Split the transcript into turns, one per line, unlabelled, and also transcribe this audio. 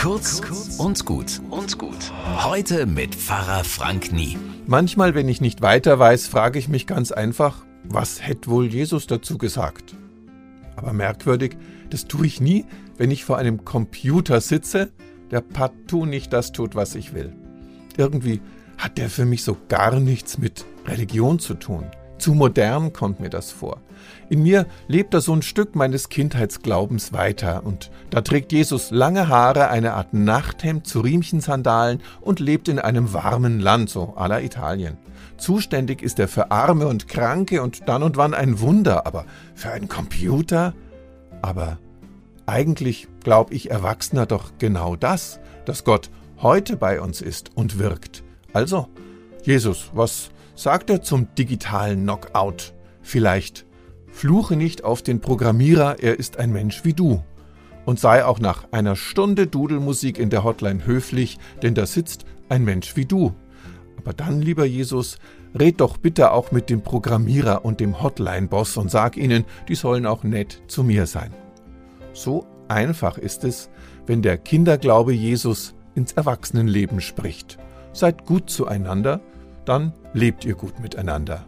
Kurz und gut und gut. Heute mit Pfarrer Frank Nie.
Manchmal, wenn ich nicht weiter weiß, frage ich mich ganz einfach, was hätte wohl Jesus dazu gesagt? Aber merkwürdig, das tue ich nie, wenn ich vor einem Computer sitze, der partout nicht das tut, was ich will. Irgendwie hat der für mich so gar nichts mit Religion zu tun. Zu modern kommt mir das vor. In mir lebt da so ein Stück meines Kindheitsglaubens weiter und da trägt Jesus lange Haare, eine Art Nachthemd zu Riemchensandalen und lebt in einem warmen Land, so la Italien. Zuständig ist er für Arme und Kranke und dann und wann ein Wunder, aber für einen Computer? Aber eigentlich glaub ich Erwachsener doch genau das, dass Gott heute bei uns ist und wirkt. Also, Jesus, was sagt er zum digitalen Knockout? Vielleicht fluche nicht auf den Programmierer, er ist ein Mensch wie du. Und sei auch nach einer Stunde Dudelmusik in der Hotline höflich, denn da sitzt ein Mensch wie du. Aber dann, lieber Jesus, red doch bitte auch mit dem Programmierer und dem Hotline-Boss und sag ihnen, die sollen auch nett zu mir sein. So einfach ist es, wenn der Kinderglaube Jesus ins Erwachsenenleben spricht. Seid gut zueinander, dann lebt ihr gut miteinander.